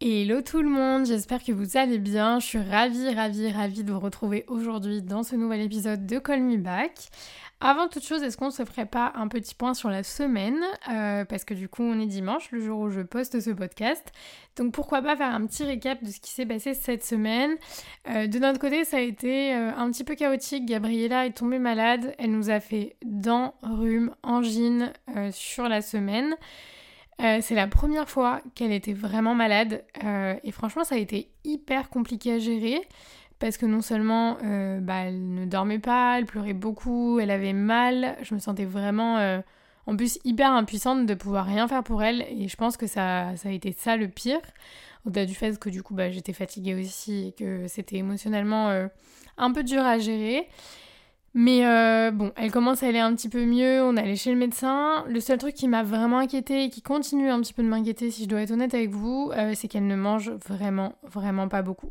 Hello tout le monde, j'espère que vous allez bien. Je suis ravie, ravie, ravie de vous retrouver aujourd'hui dans ce nouvel épisode de Call Me Back. Avant toute chose, est-ce qu'on se ferait pas un petit point sur la semaine? Euh, Parce que du coup, on est dimanche, le jour où je poste ce podcast. Donc pourquoi pas faire un petit récap de ce qui s'est passé cette semaine? Euh, de notre côté, ça a été euh, un petit peu chaotique. Gabriella est tombée malade. Elle nous a fait dents, rhume, angine sur la semaine. Euh, c'est la première fois qu'elle était vraiment malade euh, et franchement ça a été hyper compliqué à gérer parce que non seulement euh, bah, elle ne dormait pas, elle pleurait beaucoup, elle avait mal, je me sentais vraiment en plus hyper impuissante de pouvoir rien faire pour elle et je pense que ça, ça a été ça le pire au-delà du fait que du coup bah, j'étais fatiguée aussi et que c'était émotionnellement un peu dur à gérer. Mais euh, bon, elle commence à aller un petit peu mieux, on est allé chez le médecin. Le seul truc qui m'a vraiment inquiétée et qui continue un petit peu de m'inquiéter, si je dois être honnête avec vous, euh, c'est qu'elle ne mange vraiment, vraiment pas beaucoup.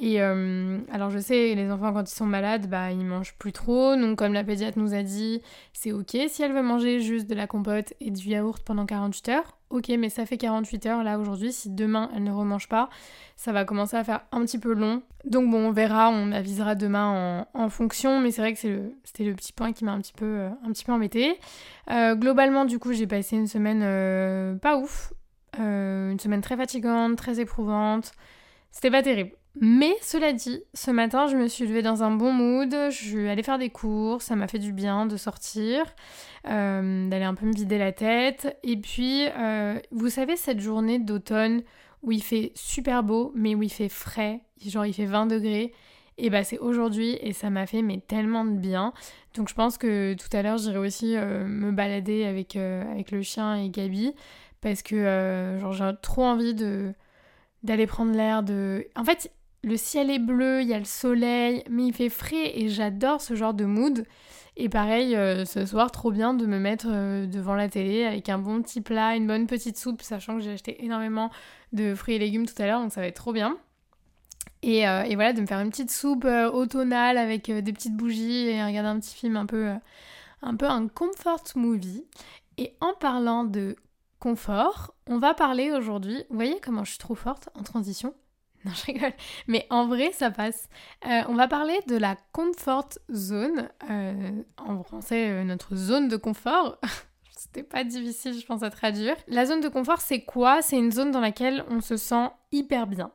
Et euh, alors je sais, les enfants quand ils sont malades, bah ils mangent plus trop. Donc comme la pédiatre nous a dit, c'est ok si elle veut manger juste de la compote et du yaourt pendant 48 heures. Ok, mais ça fait 48 heures là aujourd'hui. Si demain elle ne remange pas, ça va commencer à faire un petit peu long. Donc bon, on verra, on avisera demain en, en fonction. Mais c'est vrai que c'est le- c'était le, petit point qui m'a un petit peu, euh, un petit peu embêtée. Euh, globalement, du coup, j'ai passé une semaine pas ouf. Une semaine très fatigante, très éprouvante. C'était pas terrible. Mais cela dit, ce matin, je me suis levée dans un bon mood. Je suis allée faire des courses, ça m'a fait du bien de sortir, euh, d'aller un peu me vider la tête. Et puis, euh, vous savez, cette journée d'automne où il fait super beau, mais où il fait frais, genre il fait 20 degrés, et bah c'est aujourd'hui et ça m'a fait mais tellement de bien. Donc je pense que tout à l'heure j'irai aussi euh, me balader avec, avec le chien et Gabi parce que genre j'ai trop envie de d'aller prendre l'air de en fait le ciel est bleu il y a le soleil mais il fait frais et j'adore ce genre de mood. Et pareil euh, ce soir trop bien de me mettre euh, devant la télé avec un bon petit plat une bonne petite soupe sachant que j'ai acheté énormément de fruits et légumes tout à l'heure donc ça va être trop bien. Et, euh, voilà de me faire une petite soupe automnale avec des petites bougies et regarder un petit film un peu un peu un comfort movie. Et en parlant de confort, on va parler aujourd'hui. Vous voyez comment je suis trop forte en transition? Non, je rigole. Mais en vrai, ça passe. Euh, on va parler de la comfort zone. euh, en français, euh, notre zone de confort. C'était pas difficile, je pense, à traduire. La zone de confort, c'est quoi? C'est une zone dans laquelle on se sent hyper bien,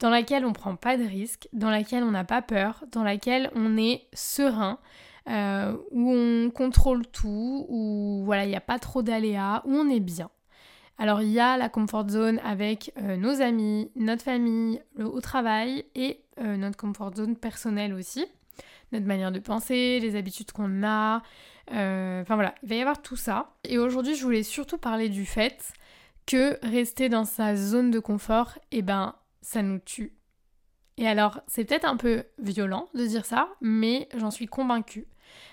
dans laquelle on prend pas de risques, dans laquelle on n'a pas peur, dans laquelle on est serein, où on contrôle tout, où voilà, il n'y a pas trop d'aléas, où on est bien. Alors il y a la comfort zone avec euh, nos amis, notre famille, le, au travail et euh, notre comfort zone personnelle aussi. Notre manière de penser, les habitudes qu'on a. euh, Enfin voilà, il va y avoir tout ça. Et aujourd'hui, je voulais surtout parler du fait que rester dans sa zone de confort, eh ben, ça nous tue. Et alors, c'est peut-être un peu violent de dire ça, mais j'en suis convaincue.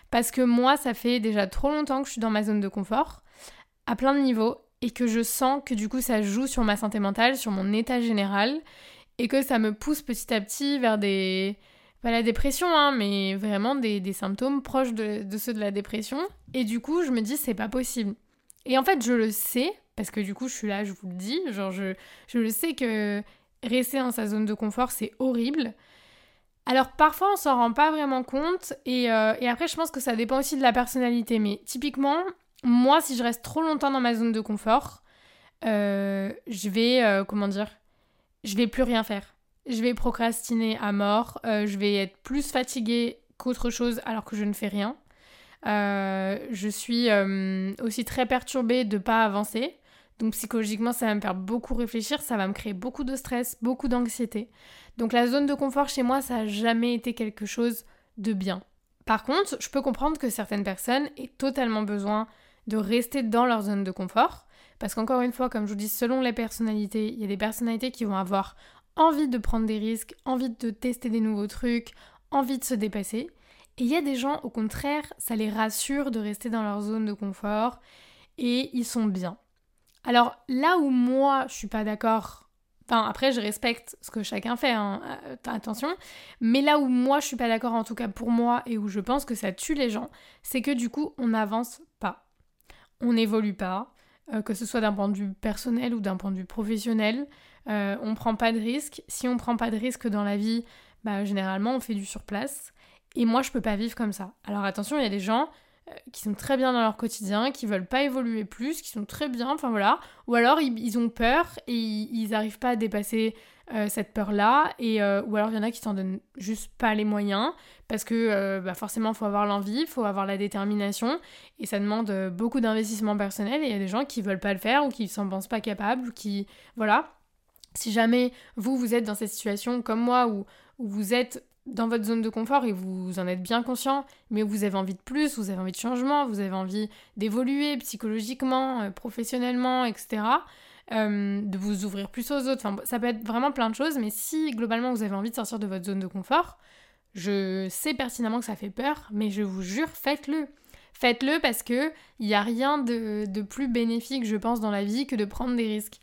Parce que moi, ça fait déjà trop longtemps que je suis dans ma zone de confort, à plein de niveaux, et que je sens que du coup ça joue sur ma santé mentale, sur mon état général, et que ça me pousse petit à petit vers des... pas la dépression, hein, mais vraiment des, symptômes proches de, de ceux de la dépression. Et du coup, je me dis, c'est pas possible. Et en fait, je le sais, parce que du coup, je suis là, je vous le dis, genre, je, je le sais que rester dans sa zone de confort, c'est horrible. Alors parfois on s'en rend pas vraiment compte et, euh, et après je pense que ça dépend aussi de la personnalité mais typiquement moi si je reste trop longtemps dans ma zone de confort euh, je vais euh, comment dire je vais plus rien faire je vais procrastiner à mort euh, je vais être plus fatiguée qu'autre chose alors que je ne fais rien je suis aussi très perturbée de pas avancer Donc psychologiquement, ça va me faire beaucoup réfléchir, ça va me créer beaucoup de stress, beaucoup d'anxiété. Donc la zone de confort chez moi, ça n'a jamais été quelque chose de bien. Par contre, je peux comprendre que certaines personnes aient totalement besoin de rester dans leur zone de confort. Parce qu'encore une fois, comme je vous dis, selon les personnalités, il y a des personnalités qui vont avoir envie de prendre des risques, envie de tester des nouveaux trucs, envie de se dépasser. Et il y a des gens, au contraire, ça les rassure de rester dans leur zone de confort et ils sont bien. Alors là où moi, je suis pas d'accord Enfin, après, je respecte ce que chacun fait, hein, euh, attention. Mais là où moi, je suis pas d'accord, en tout cas pour moi, et où je pense que ça tue les gens, c'est que du coup, on n'avance pas. On n'évolue pas, euh, que ce soit d'un point de vue personnel ou d'un point de vue professionnel. Euh, on prend pas de risques. Si on prend pas de risques dans la vie, bah, généralement, on fait du surplace. Et moi, je peux pas vivre comme ça. Alors attention, il y a des gens, qui sont très bien dans leur quotidien, qui veulent pas évoluer plus, qui sont très bien, enfin voilà. Ou alors ils, ont peur et ils n'arrivent pas à dépasser euh, cette peur-là. Et euh, ou alors il y en a qui s'en donnent juste pas les moyens parce que bah forcément il faut avoir l'envie, il faut avoir la détermination et ça demande beaucoup d'investissement personnel. Et il y a des gens qui veulent pas le faire ou qui s'en pensent pas capables, ou qui voilà. Si jamais vous vous êtes dans cette situation comme moi où, où vous êtes dans votre zone de confort et vous en êtes bien conscient, mais vous avez envie de plus, vous avez envie de changement, vous avez envie d'évoluer psychologiquement, euh, professionnellement, etc. Euh, de vous ouvrir plus aux autres. Ça peut être vraiment plein de choses, mais si globalement vous avez envie de sortir de votre zone de confort, je sais pertinemment que ça fait peur, mais je vous jure, faites-le. Faites-le parce que il n'y a rien de, de plus bénéfique, je pense, dans la vie que de prendre des risques.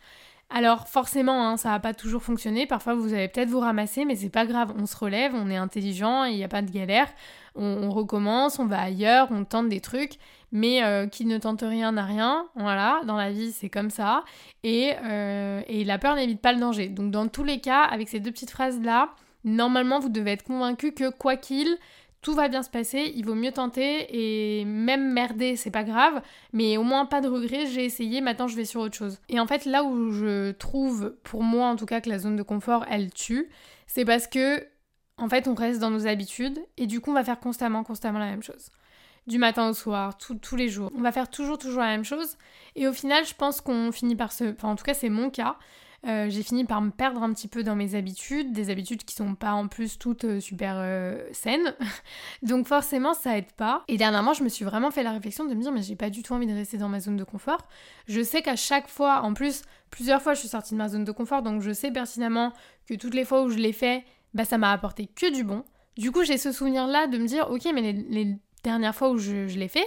Alors forcément, hein, ça va pas toujours fonctionner. Parfois, vous allez peut-être vous ramasser, mais c'est pas grave. On se relève, on est intelligent, il n'y a pas de galère. On, recommence, on va ailleurs, on tente des trucs. Mais euh, qui ne tente rien n'a rien. Voilà, dans la vie, c'est comme ça. Et, euh, et la peur n'évite pas le danger. Donc dans tous les cas, avec ces deux petites phrases-là, normalement, vous devez être convaincu que quoi qu'il, tout va bien se passer, il vaut mieux tenter et même merder, c'est pas grave, mais au moins pas de regret, j'ai essayé, maintenant je vais sur autre chose. Et en fait, là où je trouve, pour moi en tout cas, que la zone de confort elle tue, c'est parce que en fait on reste dans nos habitudes et du coup on va faire constamment, constamment la même chose. Du matin au soir, tous les jours. On va faire toujours, toujours la même chose. Et au final, je pense qu'on finit par se. Enfin, en tout cas, c'est mon cas. Euh, j'ai fini par me perdre un petit peu dans mes habitudes, des habitudes qui sont pas en plus toutes euh, super euh, saines. Donc forcément, ça aide pas. Et dernièrement, je me suis vraiment fait la réflexion de me dire, mais j'ai pas du tout envie de rester dans ma zone de confort. Je sais qu'à chaque fois, en plus, plusieurs fois, je suis sortie de ma zone de confort, donc je sais pertinemment que toutes les fois où je l'ai fait, bah ça m'a apporté que du bon. Du coup, j'ai ce souvenir-là de me dire, ok, mais les, dernières fois où je, je l'ai fait,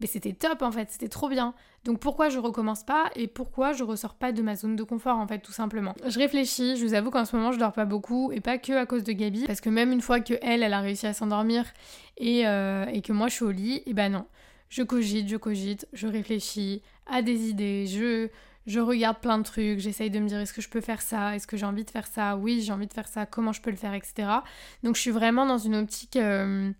mais c'était top en fait, c'était trop bien. Donc pourquoi je recommence pas et pourquoi je ressors pas de ma zone de confort en fait tout simplement. Je réfléchis, je vous avoue qu'en ce moment je dors pas beaucoup et pas que à cause de Gabi parce que même une fois que elle a réussi à s'endormir et, euh, et, que moi je suis au lit, et eh ben non. Je cogite, je cogite, je réfléchis à des idées, je je regarde plein de trucs, j'essaye de me dire est-ce que je peux faire ça, est-ce que j'ai envie de faire ça, oui j'ai envie de faire ça, comment je peux le faire, etc. Donc je suis vraiment dans une optique euh,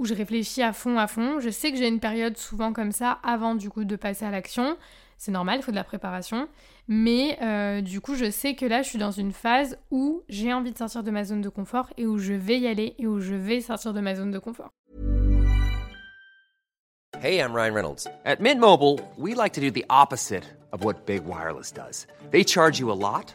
où je réfléchis à fond, à fond. Je sais que j'ai une période souvent comme ça avant du coup de passer à l'action. C'est normal, il faut de la préparation. Mais euh, du coup, je sais que là, je suis dans une phase où j'ai envie de sortir de ma zone de confort et où je vais y aller et où je vais sortir de ma zone de confort. Hey, I'm Ryan Reynolds. At Mint Mobile, we like to do the opposite of what Big Wireless does. They charge you a lot.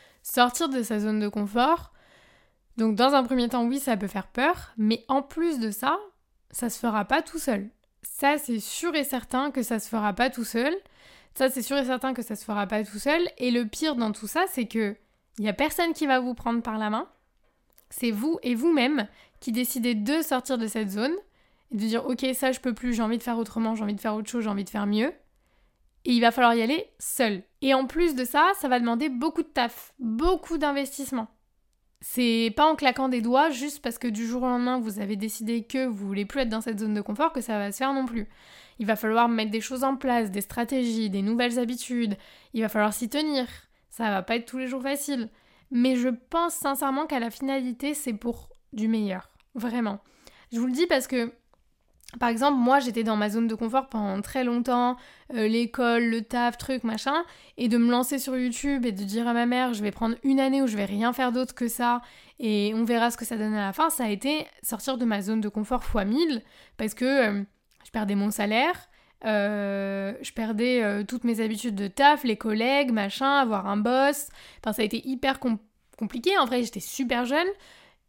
sortir de sa zone de confort. Donc dans un premier temps, oui, ça peut faire peur, mais en plus de ça, ça se fera pas tout seul. Ça, c'est sûr et certain que ça se fera pas tout seul. Ça, c'est sûr et certain que ça se fera pas tout seul. Et le pire dans tout ça, c'est que il y a personne qui va vous prendre par la main. C'est vous et vous-même qui décidez de sortir de cette zone et de dire ok ça je peux plus, j'ai envie de faire autrement, j'ai envie de faire autre chose, j'ai envie de faire mieux. Et il va falloir y aller seul. Et en plus de ça, ça va demander beaucoup de taf, beaucoup d'investissement. C'est pas en claquant des doigts juste parce que du jour au lendemain vous avez décidé que vous voulez plus être dans cette zone de confort que ça va se faire non plus. il va falloir mettre des choses en place, des stratégies, des nouvelles habitudes, il va falloir s'y tenir. Ça va pas être tous les jours facile. Mais je pense sincèrement qu'à la finalité, c'est pour du meilleur. Vraiment. Je vous le dis parce que par exemple, moi j'étais dans ma zone de confort pendant très longtemps, euh, l'école, le taf, truc, machin, et de me lancer sur YouTube et de dire à ma mère je vais prendre une année où je vais rien faire d'autre que ça et on verra ce que ça donne à la fin, ça a été sortir de ma zone de confort x 1000 parce que euh, je perdais mon salaire, euh, je perdais toutes mes habitudes de taf, les collègues, machin, avoir un boss, enfin ça a été hyper compliqué, en vrai j'étais super jeune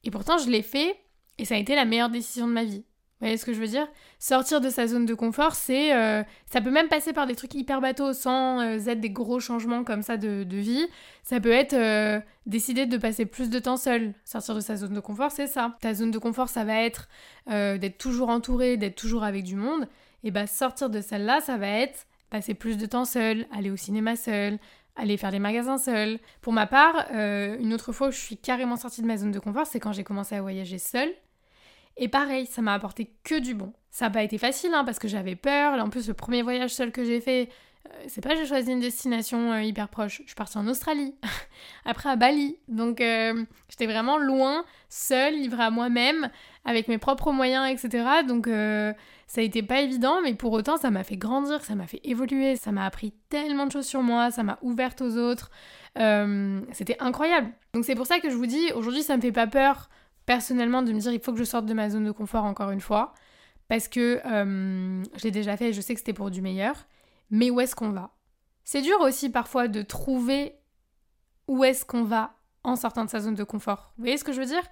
et pourtant je l'ai fait et ça a été la meilleure décision de ma vie. Vous voyez ce que je veux dire? Sortir de sa zone de confort, c'est. Euh, ça peut même passer par des trucs hyper bateaux sans euh, être des gros changements comme ça de, vie. Ça peut être euh, décider de passer plus de temps seul. Sortir de sa zone de confort, c'est ça. Ta zone de confort, ça va être d'être toujours entouré, d'être toujours avec du monde. Et bah, sortir de celle-là, ça va être passer plus de temps seul, aller au cinéma seul, aller faire des magasins seul. Pour ma part, une autre fois où je suis carrément sortie de ma zone de confort, c'est quand j'ai commencé à voyager seule. Et pareil, ça m'a apporté que du bon. Ça n'a pas été facile, hein, parce que j'avais peur. En plus, le premier voyage seul que j'ai fait, euh, c'est pas j'ai choisi une destination euh, hyper proche. Je suis partie en Australie, après à Bali. Donc euh, j'étais vraiment loin, seule, livrée à moi-même, avec mes propres moyens, etc. Donc ça a été pas évident, mais pour autant, ça m'a fait grandir, ça m'a fait évoluer, ça m'a appris tellement de choses sur moi, ça m'a ouverte aux autres. C'était incroyable. Donc c'est pour ça que je vous dis, aujourd'hui, ça me fait pas peur personnellement de me dire il faut que je sorte de ma zone de confort encore une fois parce que euh, je l'ai déjà fait et je sais que c'était pour du meilleur. Mais où est-ce qu'on va? C'est dur aussi parfois de trouver où est-ce qu'on va en sortant de sa zone de confort. Vous voyez ce que je veux dire?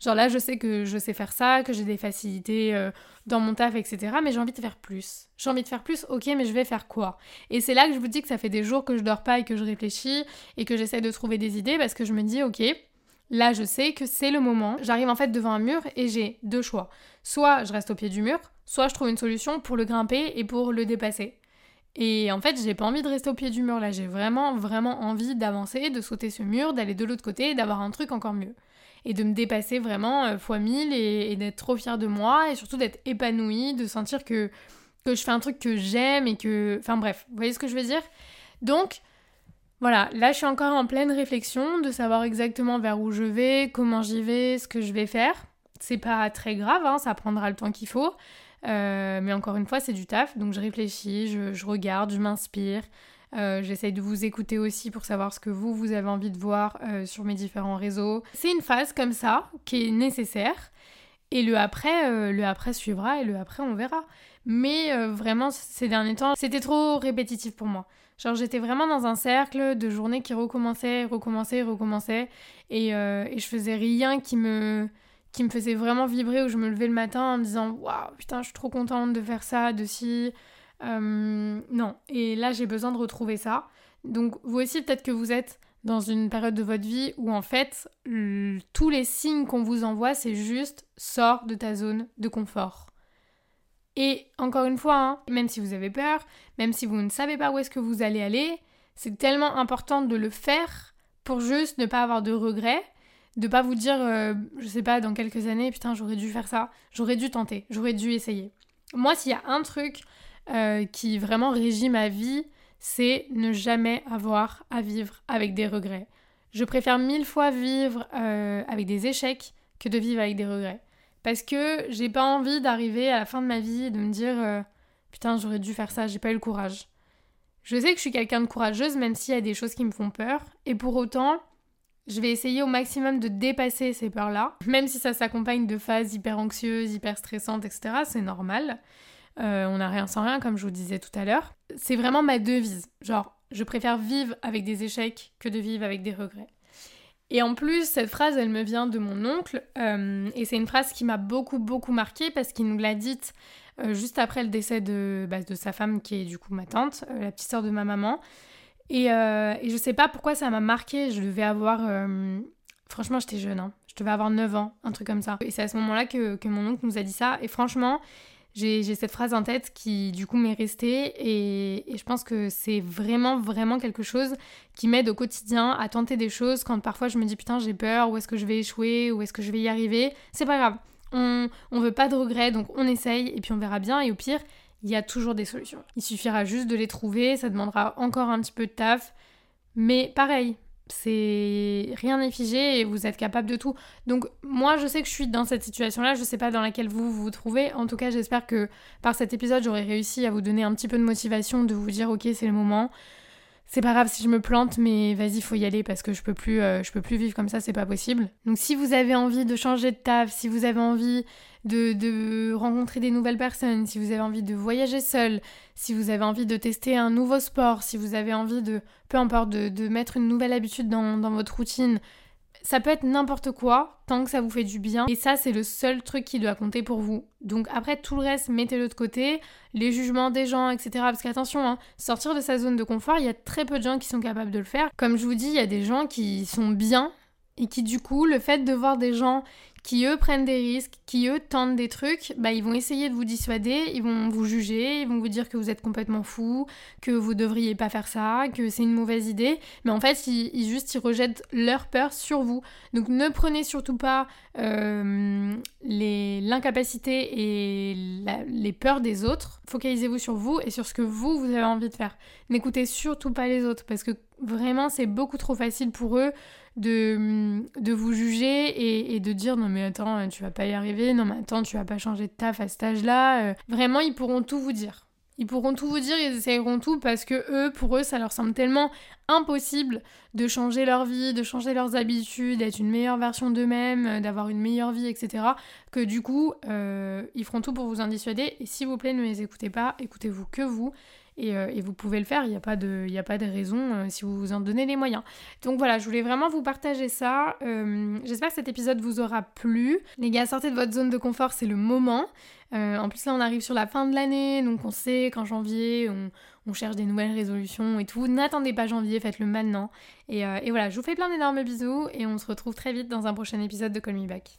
Genre là, je sais que je sais faire ça, que j'ai des facilités euh, dans mon taf, etc. Mais j'ai envie de faire plus. J'ai envie de faire plus, ok, mais je vais faire quoi? Et c'est là que je vous dis que ça fait des jours que je dors pas et que je réfléchis et que j'essaie de trouver des idées parce que je me dis, ok, Là, je sais que c'est le moment. J'arrive en fait devant un mur et j'ai deux choix. Soit je reste au pied du mur, soit je trouve une solution pour le grimper et pour le dépasser. Et en fait, j'ai pas envie de rester au pied du mur là, j'ai vraiment vraiment envie d'avancer, de sauter ce mur, d'aller de l'autre côté et d'avoir un truc encore mieux. Et de me dépasser vraiment euh, fois mille et, d'être trop fière de moi et surtout d'être épanouie, de sentir que, que je fais un truc que j'aime et que. Enfin bref, vous voyez ce que je veux dire? Donc, voilà, là je suis encore en pleine réflexion de savoir exactement vers où je vais, comment j'y vais, ce que je vais faire. C'est pas très grave, hein, ça prendra le temps qu'il faut. Euh, mais encore une fois, c'est du taf, donc je réfléchis, je, regarde, je m'inspire. Euh, j'essaye de vous écouter aussi pour savoir ce que vous, vous avez envie de voir euh, sur mes différents réseaux. C'est une phase comme ça qui est nécessaire. Et le après, le après suivra et le après on verra. Mais vraiment, ces derniers temps, c'était trop répétitif pour moi. Genre j'étais vraiment dans un cercle de journées qui recommençaient, recommençaient, recommençaient. Et, euh, et je faisais rien qui me, qui me faisait vraiment vibrer où je me levais le matin en me disant Waouh, putain, je suis trop contente de faire ça, de. Euh, non. Et là, j'ai besoin de retrouver ça. Donc, vous aussi, peut-être que vous êtes dans une période de votre vie où en fait, tous les signes qu'on vous envoie, c'est juste sors de ta zone de confort. Et encore une fois, hein, même si vous avez peur, même si vous ne savez pas où est-ce que vous allez aller, c'est tellement important de le faire pour juste ne pas avoir de regrets, de pas vous dire, euh, je sais pas, dans quelques années, putain, j'aurais dû faire ça, j'aurais dû tenter, j'aurais dû essayer. Moi, s'il y a un truc euh, qui vraiment régit ma vie, c'est ne jamais avoir à vivre avec des regrets. Je préfère mille fois vivre euh, avec des échecs que de vivre avec des regrets. Parce que j'ai pas envie d'arriver à la fin de ma vie et de me dire euh, putain, j'aurais dû faire ça, j'ai pas eu le courage. Je sais que je suis quelqu'un de courageuse, même s'il y a des choses qui me font peur. Et pour autant, je vais essayer au maximum de dépasser ces peurs-là. Même si ça s'accompagne de phases hyper anxieuses, hyper stressantes, etc., c'est normal. Euh, on n'a rien sans rien, comme je vous disais tout à l'heure. C'est vraiment ma devise. Genre, je préfère vivre avec des échecs que de vivre avec des regrets. Et en plus, cette phrase, elle me vient de mon oncle, euh, et c'est une phrase qui m'a beaucoup, beaucoup marquée parce qu'il nous l'a dite euh, juste après le décès de, bah, de sa femme, qui est du coup ma tante, la petite sœur de ma maman. Et, et, je sais pas pourquoi ça m'a marqué, je devais avoir... franchement, j'étais jeune, hein. je devais avoir 9 ans, un truc comme ça. Et c'est à ce moment-là que, que mon oncle nous a dit ça, et franchement, j'ai cette phrase en tête qui du coup m'est restée et, je pense que c'est vraiment vraiment quelque chose qui m'aide au quotidien à tenter des choses quand parfois je me dis putain j'ai peur, où est-ce que je vais échouer, où est-ce que je vais y arriver? C'est pas grave, on, on veut pas de regrets donc on essaye et puis on verra bien et au pire il y a toujours des solutions. Il suffira juste de les trouver, ça demandera encore un petit peu de taf, mais pareil, c'est rien n'est figé et vous êtes capable de tout. Donc moi je sais que je suis dans cette situation-là, je sais pas dans laquelle vous vous trouvez. En tout cas, j'espère que par cet épisode, j'aurai réussi à vous donner un petit peu de motivation de vous dire OK, c'est le moment c'est pas grave si je me plante, mais vas-y, faut y aller parce que je peux plus, euh, je peux plus vivre comme ça, c'est pas possible. Donc si vous avez envie de changer de taf, si vous avez envie de, de, rencontrer des nouvelles personnes, si vous avez envie de voyager seul, si vous avez envie de tester un nouveau sport, si vous avez envie de, peu importe, de, mettre une nouvelle habitude dans votre routine, ça peut être n'importe quoi, tant que ça vous fait du bien. Et ça, c'est le seul truc qui doit compter pour vous. Donc après, tout le reste, mettez-le de côté. Les jugements des gens, etc. Parce qu'attention, hein, sortir de sa zone de confort, il y a très peu de gens qui sont capables de le faire. Comme je vous dis, il y a des gens qui sont bien et qui du coup, le fait de voir des gens qui eux prennent des risques, qui eux tentent des trucs, bah ils vont essayer de vous dissuader, ils vont vous juger, ils vont vous dire que vous êtes complètement fou, que vous devriez pas faire ça, que c'est une mauvaise idée, mais en fait ils, juste ils rejettent leur peur sur vous. Donc ne prenez surtout pas euh, l'incapacité et les peurs des autres, focalisez-vous sur vous et sur ce que vous vous avez envie de faire. N'écoutez surtout pas les autres parce que vraiment c'est beaucoup trop facile pour eux de, de vous juger et, de dire non mais attends tu vas pas y arriver, non mais attends tu vas pas changer de taf à cet âge-là. Euh. vraiment ils pourront tout vous dire. Ils pourront tout vous dire, ils essayeront tout parce que eux, pour eux, ça leur semble tellement impossible de changer leur vie, de changer leurs habitudes, d'être une meilleure version d'eux-mêmes, euh, d'avoir une meilleure vie, etc. Que du coup, euh, ils feront tout pour vous en dissuader. Et s'il vous plaît, ne les écoutez pas, écoutez-vous que vous. Euh, et, vous pouvez le faire, il n'y a, pas de, a pas de raison euh, si vous vous en donnez les moyens. Donc voilà, je voulais vraiment vous partager ça. Euh, j'espère que cet épisode vous aura plu. Les gars, sortez de votre zone de confort, c'est le moment. en plus là, on arrive sur la fin de l'année, donc on sait qu'en janvier, on, cherche des nouvelles résolutions et tout. N'attendez pas janvier, faites-le maintenant. Et, et, voilà, je vous fais plein d'énormes bisous et on se retrouve très vite dans un prochain épisode de Call Me Back.